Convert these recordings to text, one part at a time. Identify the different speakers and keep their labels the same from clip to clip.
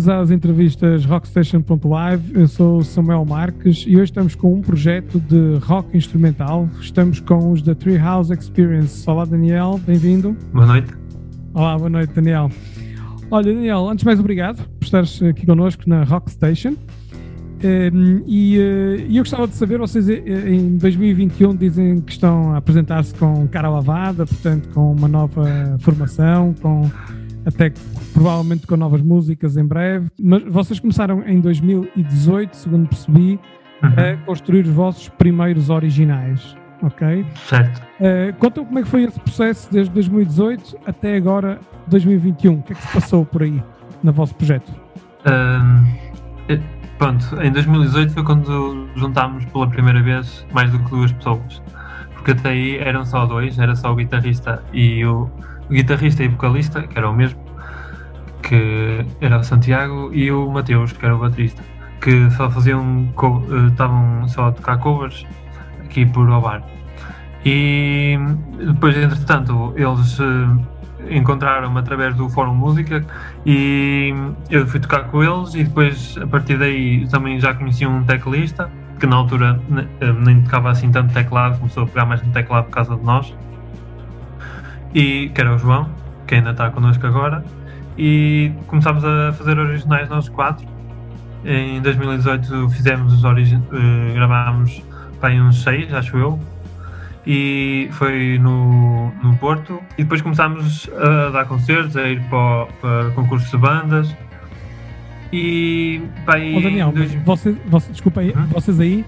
Speaker 1: Bem-vindos às entrevistas Rockstation.live. Eu sou Samuel Marques e hoje estamos com um projeto de rock instrumental. Estamos com os da Treehouse Experience. Olá, Daniel, bem-vindo.
Speaker 2: Boa noite.
Speaker 1: Olá, boa noite, Daniel. Olha, Daniel, antes de mais, obrigado por estares aqui connosco na Rockstation. Um, e, uh, eu gostava de saber, vocês eh, em 2021 dizem que estão a apresentar-se com cara lavada, portanto com uma nova formação, com até provavelmente com novas músicas em breve. Mas vocês começaram em 2018, segundo percebi, uhum. a construir os vossos primeiros originais, ok?
Speaker 2: Certo.
Speaker 1: Uh, conta como é que foi esse processo desde 2018 até agora 2021. O que é que se passou por aí no vosso projeto?
Speaker 2: Um, Pronto, em 2018 foi quando juntámos pela primeira vez mais do que duas pessoas. Porque até aí eram só dois, era só o guitarrista e o guitarrista e vocalista, que era o mesmo, que era o Santiago, e o Mateus, que era o baterista, que só faziam, eh, estavam só a tocar covers aqui por o bar. E depois, entretanto, eles eh, encontraram-me através do Fórum Música e eu fui tocar com eles e depois a partir daí também já conheci um teclista que na altura eh, nem tocava assim tanto teclado, começou a pegar mais no teclado por causa de nós e que era o João, que ainda está connosco agora e começámos a fazer originais nós quatro em 2018 fizemos os origin... Uh, gravámos para uns seis, acho eu e foi no, no Porto. E depois começámos a dar concertos, a ir para, para concursos de bandas. E
Speaker 1: pá, oh, Daniel, dois... vocês, vocês, desculpa aí, hum? vocês aí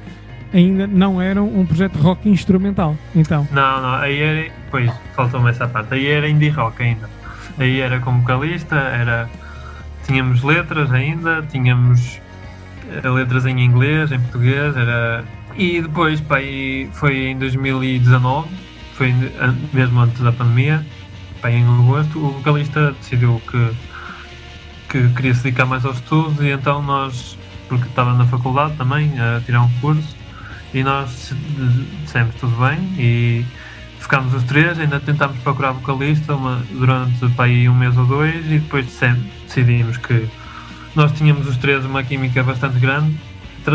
Speaker 1: ainda não eram um projeto rock instrumental, então?
Speaker 2: Não, não, aí era, pois, faltou-me essa parte, aí era indie rock ainda. Aí era como vocalista, era, tínhamos letras ainda, tínhamos eh, letras em inglês, em português, era e depois, pá, foi em 2019, foi mesmo antes da pandemia, pá, em agosto, o vocalista decidiu que, que queria se dedicar mais aos estudos e então nós, porque estava na faculdade também, a tirar um curso, e nós dissemos tudo bem e ficámos os três, ainda tentámos procurar vocalista uma, durante pá, um mês ou dois e depois decidimos que nós tínhamos os três uma química bastante grande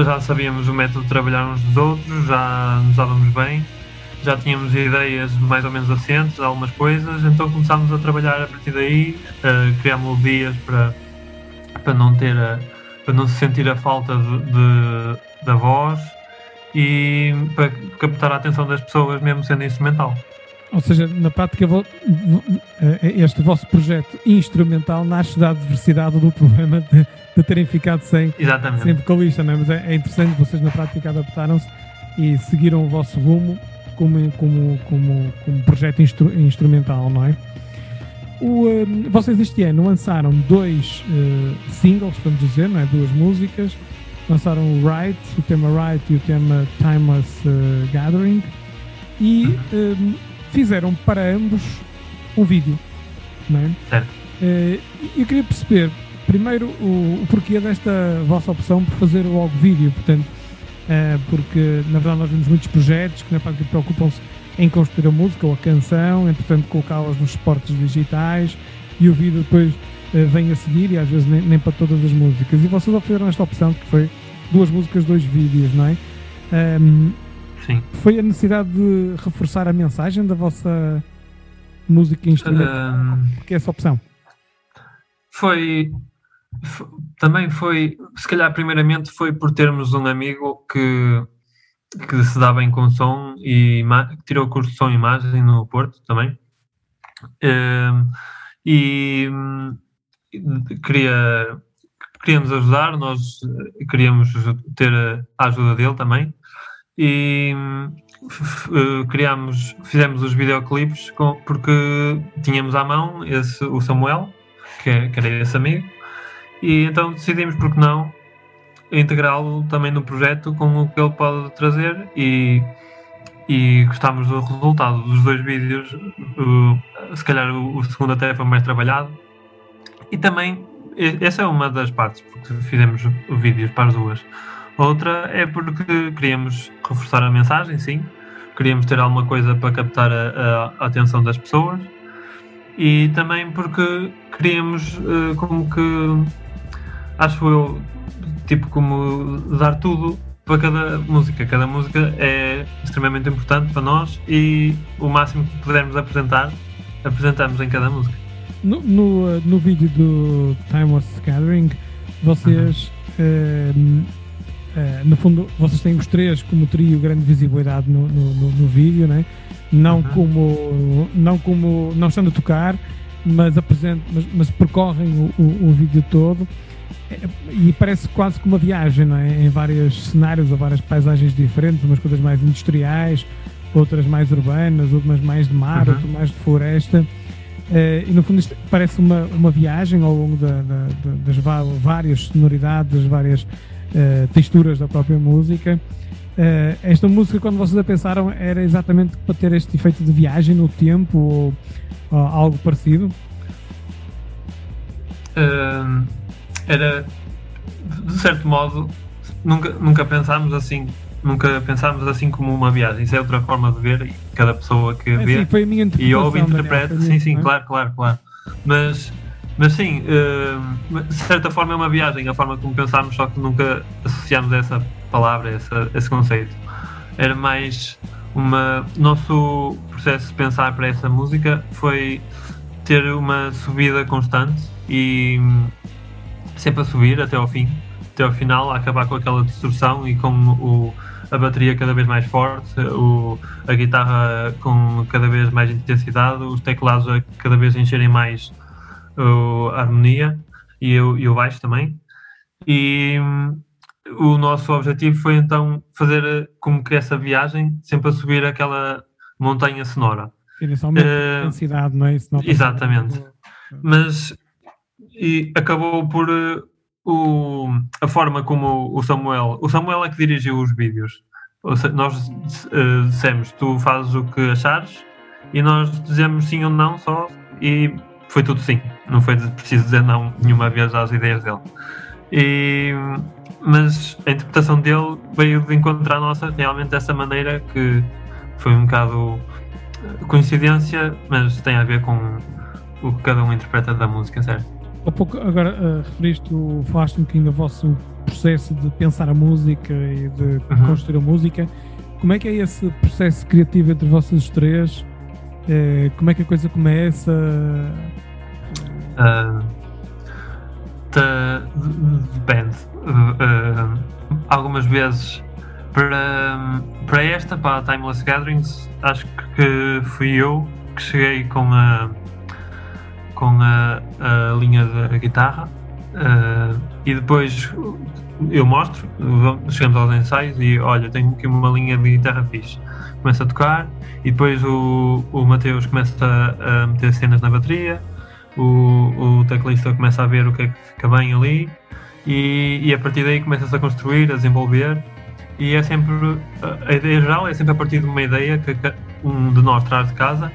Speaker 2: já sabíamos o método de trabalhar uns dos outros, já nos dávamos bem, já tínhamos ideias mais ou menos assentes, algumas coisas, então começámos a trabalhar a partir daí, a criar melodias para, para não ter a, para não se sentir a falta de, de, da voz e para captar a atenção das pessoas mesmo sendo instrumental.
Speaker 1: Ou seja, na prática, eh, este vosso projeto instrumental nasce da adversidade do problema de, de terem ficado sem, sem vocalista, não é? Mas é, é interessante, vocês na prática adaptaram-se e seguiram o vosso rumo como, como, como, como projeto instru, instrumental, não é? O, uh, vocês este ano lançaram dois uh, singles, vamos dizer, não é? duas músicas. Lançaram o Right, o tema Right e o tema Timeless uh, Gathering. E uhum fizeram para ambos um vídeo. Não é?
Speaker 2: Certo.
Speaker 1: Uh, eu queria perceber, primeiro, o, o, porquê desta vossa opção por fazer logo vídeo. Portanto, uh, porque na verdade nós vemos muitos projetos que na prática preocupam-se em construir a música ou a canção, entretanto colocá-las nos suportes digitais e o vídeo depois vem a seguir e às vezes nem, nem, para todas as músicas. E vocês ofereceram esta opção que foi duas músicas, dois vídeos, não é? Um,
Speaker 2: Sim.
Speaker 1: Foi a necessidade de reforçar a mensagem da vossa música instrumental? Um, Porque é essa opção?
Speaker 2: Foi, foi, Também foi. Se calhar, primeiramente, foi por termos um amigo que, que se dá bem com som e tirou o curso de som e imagem no Porto também. Um, e queria, nos ajudar, nós queríamos ter a ajuda dele também e uh, criámos, fizemos os videoclipes com, porque tínhamos à mão esse, o Samuel, que, é, que era esse amigo, e então decidimos, porque não, integrá-lo também no projeto com o que ele pode trazer e, e gostámos do resultado dos dois vídeos. Se calhar o segundo até foi mais trabalhado. E também, essa é uma das partes, porque fizemos vídeos para as duas. Outra é porque queríamos reforçar a mensagem, sim. Queríamos ter alguma coisa para captar a, a atenção das pessoas. E também porque queríamos uh, como que acho eu, tipo, como dar tudo para cada música. Cada música é extremamente importante para nós e o máximo que pudermos apresentar, apresentamos em cada música.
Speaker 1: No, no, no vídeo do Timeless Gathering, vocês, uhum. uh, no fundo, vocês têm os três como trio grande visibilidade no, no, no, vídeo, né? não, uhum. como, não como, não estando a tocar, mas, apresentam, mas, mas percorrem o, o, o vídeo todo e parece quase que uma viagem, não é? Em vários cenários ou várias paisagens diferentes, umas coisas mais industriais, outras mais urbanas, outras mais de mar, uhum. outras mais de floresta. Uh, e no fundo isto parece uma, uma viagem ao longo da, da, das várias sonoridades, várias uh, texturas da própria música. Uh, esta música, quando vocês a pensaram, era exatamente para ter este efeito de viagem no tempo ou, ou algo parecido?
Speaker 2: era, de certo modo, nunca, nunca pensámos assim nunca pensámos assim como uma viagem. Isso é outra forma de ver e cada pessoa que é, vê
Speaker 1: sim,
Speaker 2: e ouve interpreta. Sim, sim, é? claro, claro, claro. Mas, mas sim, uh, de certa forma é uma viagem, a forma como pensámos, só que nunca associámos essa palavra, essa, esse conceito. Era mais uma. Nosso processo de pensar para essa música foi ter uma subida constante e sempre a subir até ao fim, até ao final, a acabar com aquela distorção e com o, a bateria cada vez mais forte, o, a guitarra com cada vez mais intensidade, os teclados a cada vez encherem mais uh, a harmonia e o, e o baixo também. E um, o nosso objetivo foi então fazer como que essa viagem sempre a subir aquela montanha sonora.
Speaker 1: Inicialmente, uh, intensidade, não é? Isso não
Speaker 2: exatamente. Mas e acabou por o, a forma como o Samuel. O Samuel é que dirigiu os vídeos. Nós uh, dissemos, tu fazes o que achares e nós dizemos sim ou não só e foi tudo sim. Não foi preciso dizer não nenhuma vez às ideias dele. E, mas a interpretação dele veio de encontrar a nossa realmente dessa maneira que foi um bocado coincidência, mas tem a ver com o que cada um interpreta da música, certo?
Speaker 1: Há pouco, agora, uh, referiste, falaste um bocadinho do vosso processo de pensar a música e de uhum. construir a música. Como é que é esse processo criativo entre vocês três? Uh, como é que a coisa começa? Uh,
Speaker 2: depende. Uh, algumas vezes para, para esta, para a Timeless Gatherings, acho que fui eu que cheguei com a com a, a linha da guitarra uh, e depois eu mostro, chegamos aos ensaios e olha, tenho aqui uma linha de guitarra fixe. Começa a tocar e depois o, o Mateus começa a, a meter cenas na bateria, o, o teclista começa a ver o que é que fica bem ali e, e a partir daí começa-se a construir, a desenvolver e é sempre a ideia geral é sempre a partir de uma ideia que um de nós traz de casa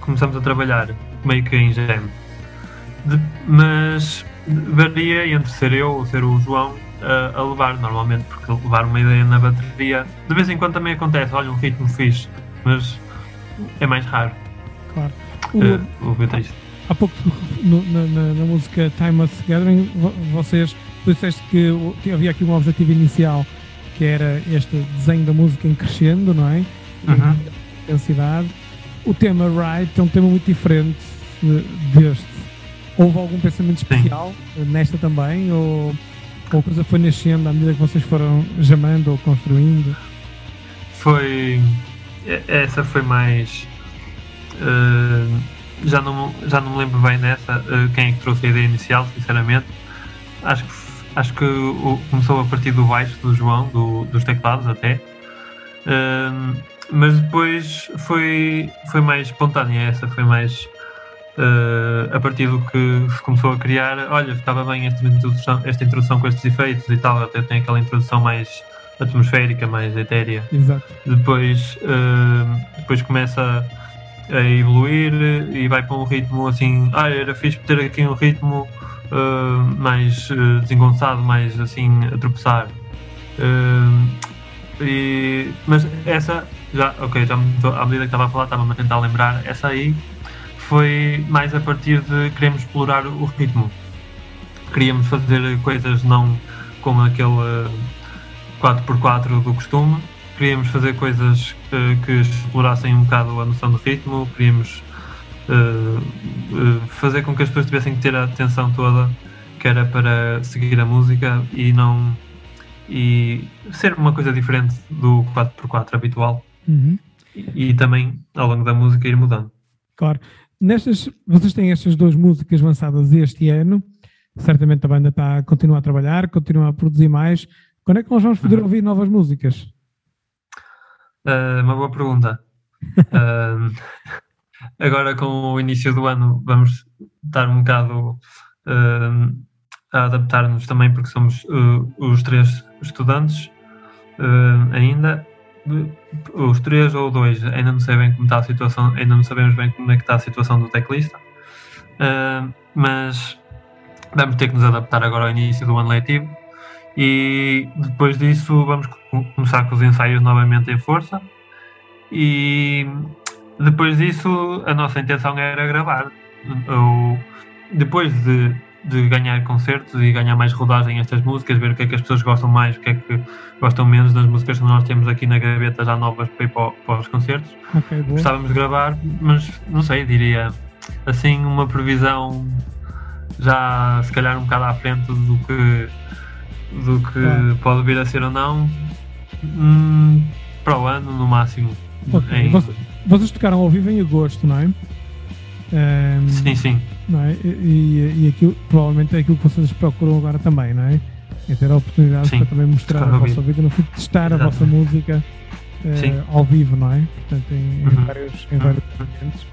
Speaker 2: começamos a trabalhar meio que em gêmeo. mas varia entre ser eu ou ser o João a, a, levar, normalmente, porque levar uma ideia na bateria de vez em quando também acontece, olha, um ritmo fixe, mas é mais raro.
Speaker 1: Claro. O, uh, o. Há pouco no, na, na, música Time of Gathering, vocês tu disseste que havia aqui um objetivo inicial que era este desenho da música em crescendo, não é? Uhum. Intensidade. O tema Right é um tema muito diferente deste? Houve algum pensamento especial Sim. nesta também? Ou, ou a coisa foi nascendo à medida que vocês foram jamando ou construindo?
Speaker 2: Foi. Essa foi mais. Uh, já, não, já não me lembro bem dessa, uh, quem é que trouxe a ideia inicial, sinceramente. Acho que, acho que o, começou a partir do baixo do João, do, dos teclados até. Uh, mas depois foi, foi mais espontânea essa, foi mais uh, a partir do que se começou a criar, olha, estava bem esta introdução, esta introdução com estes efeitos e tal, até tem aquela introdução mais atmosférica, mais etérea.
Speaker 1: Exato.
Speaker 2: Depois, uh, depois começa a evoluir e vai para um ritmo assim, ah, era fixe ter aqui um ritmo uh, mais uh, desengonçado, mais assim, a tropeçar. Uh, e, mas essa, já, ok, já me, à medida que estava a falar, estava-me a tentar lembrar, essa aí foi mais a partir de queremos explorar o ritmo. queríamos fazer coisas não com aquele 4x4 do costume, queríamos fazer coisas uh, que explorassem um bocado a noção do ritmo, queríamos uh, uh, fazer com que as pessoas tivessem que ter a atenção toda que era para seguir a música e não e ser uma coisa diferente do 4x4 habitual uhum. e, e, também ao longo da música ir mudando.
Speaker 1: Claro. Nestas, vocês têm estas duas músicas lançadas este ano, certamente a banda está a continuar a trabalhar, continua a produzir mais. Quando é que nós vamos poder uhum. ouvir novas músicas?
Speaker 2: Uh, uma boa pergunta. uh, agora, com o início do ano, vamos estar um bocado uh, a adaptar-nos também, porque somos os três estudantes ainda. Os três ou dois, ainda não sei bem como está a situação, ainda não sabemos bem como é que está a situação do teclista, mas vamos ter que nos adaptar agora ao início do ano letivo e depois disso vamos começar com os ensaios novamente em força e depois disso a nossa intenção era gravar. Ou depois de, de ganhar concertos e ganhar mais rodagem estas músicas, ver o que é que as pessoas gostam mais, o que é que gostam menos das músicas que nós temos aqui na gaveta já novas para ir para, para os concertos. Okay, Gostávamos de gravar, mas não sei, diria assim uma previsão já se calhar um bocado à frente do que do que ah. pode vir a ser ou não hum, para o ano no máximo.
Speaker 1: Okay. Em... Vocês, vocês, tocaram ao vivo em agosto, não é?
Speaker 2: Um, sim, sim.
Speaker 1: Não é? E, e aquilo, provavelmente é aquilo que vocês procuram agora também, não é? É ter a oportunidade sim, para também mostrar a vossa vida, no fundo, testar Exatamente. a vossa música uh, ao vivo, não é? Portanto, em, uhum. em vários, em vários uhum. momentos.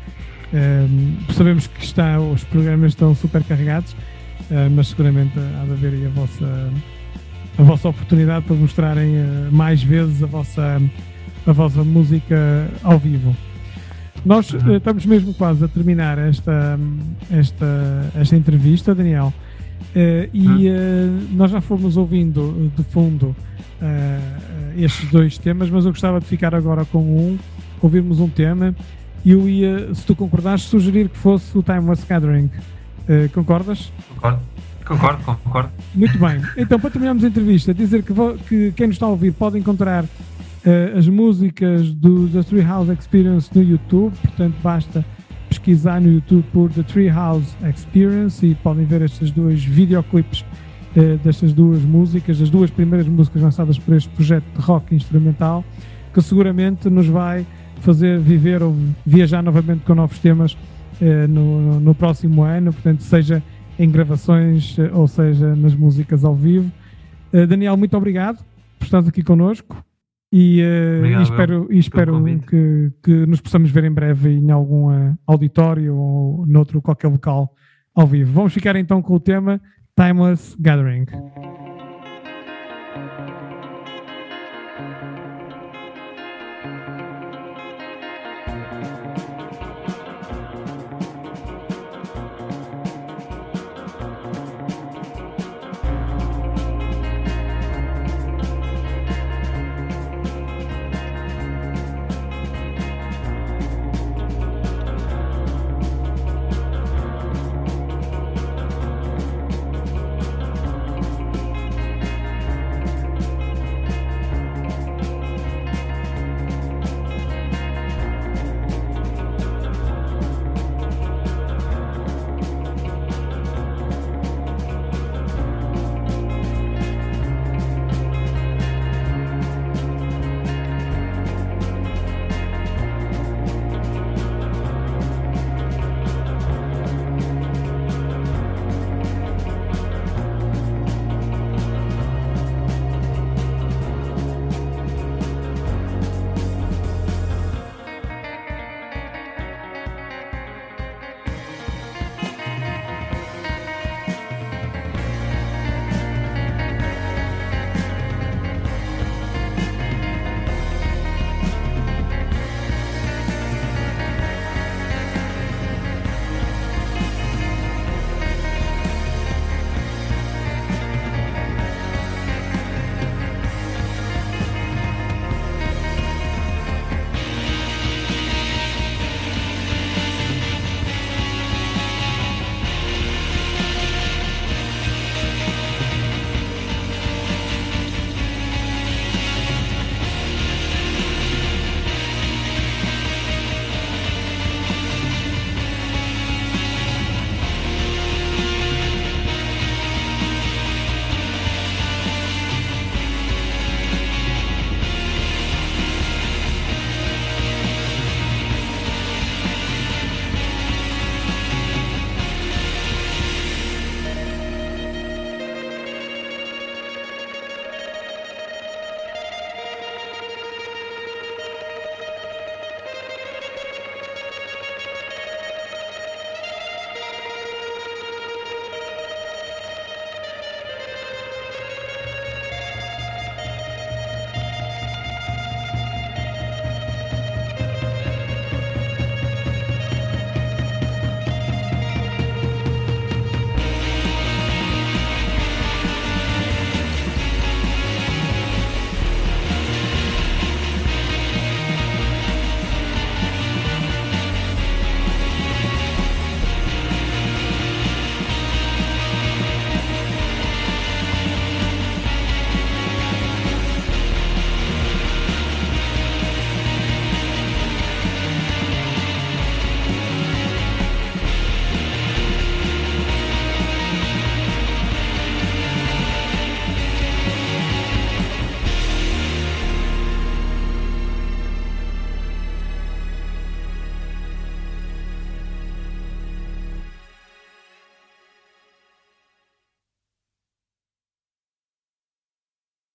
Speaker 1: Um, sabemos que está, os programas estão super carregados, uh, mas seguramente há de haver aí a vossa a vossa oportunidade para mostrarem uh, mais vezes a vossa, a vossa música ao vivo. Nós uh, estamos mesmo quase a terminar esta, esta, esta entrevista, Daniel, uh, e uhum. nós já fomos ouvindo de fundo estes dois temas, mas eu gostava de ficar agora com um, ouvirmos um tema, e eu ia, se tu concordares, sugerir que fosse o Timeless Gathering. concordas?
Speaker 2: Concordo. Concordo, concordo.
Speaker 1: Muito bem. Então, para terminarmos a entrevista, dizer que, que quem nos está a ouvir pode encontrar uh, as músicas do The Treehouse Experience no YouTube, portanto, basta pesquisar no YouTube por The Treehouse Experience e podem ver estes dois videoclipes uh, destas duas músicas, as duas primeiras músicas lançadas por este projeto de rock instrumental, que seguramente nos vai fazer viver ou viajar novamente com novos temas uh, no, no próximo ano, portanto, seja em gravações, eh, ou seja, nas músicas ao vivo. Daniel, muito obrigado por estar aqui connosco e, uh, obrigado, e espero, e espero que, que, nos possamos ver em breve em algum uh, auditório ou noutro qualquer local ao vivo. Vamos ficar então com o tema Timeless Gathering.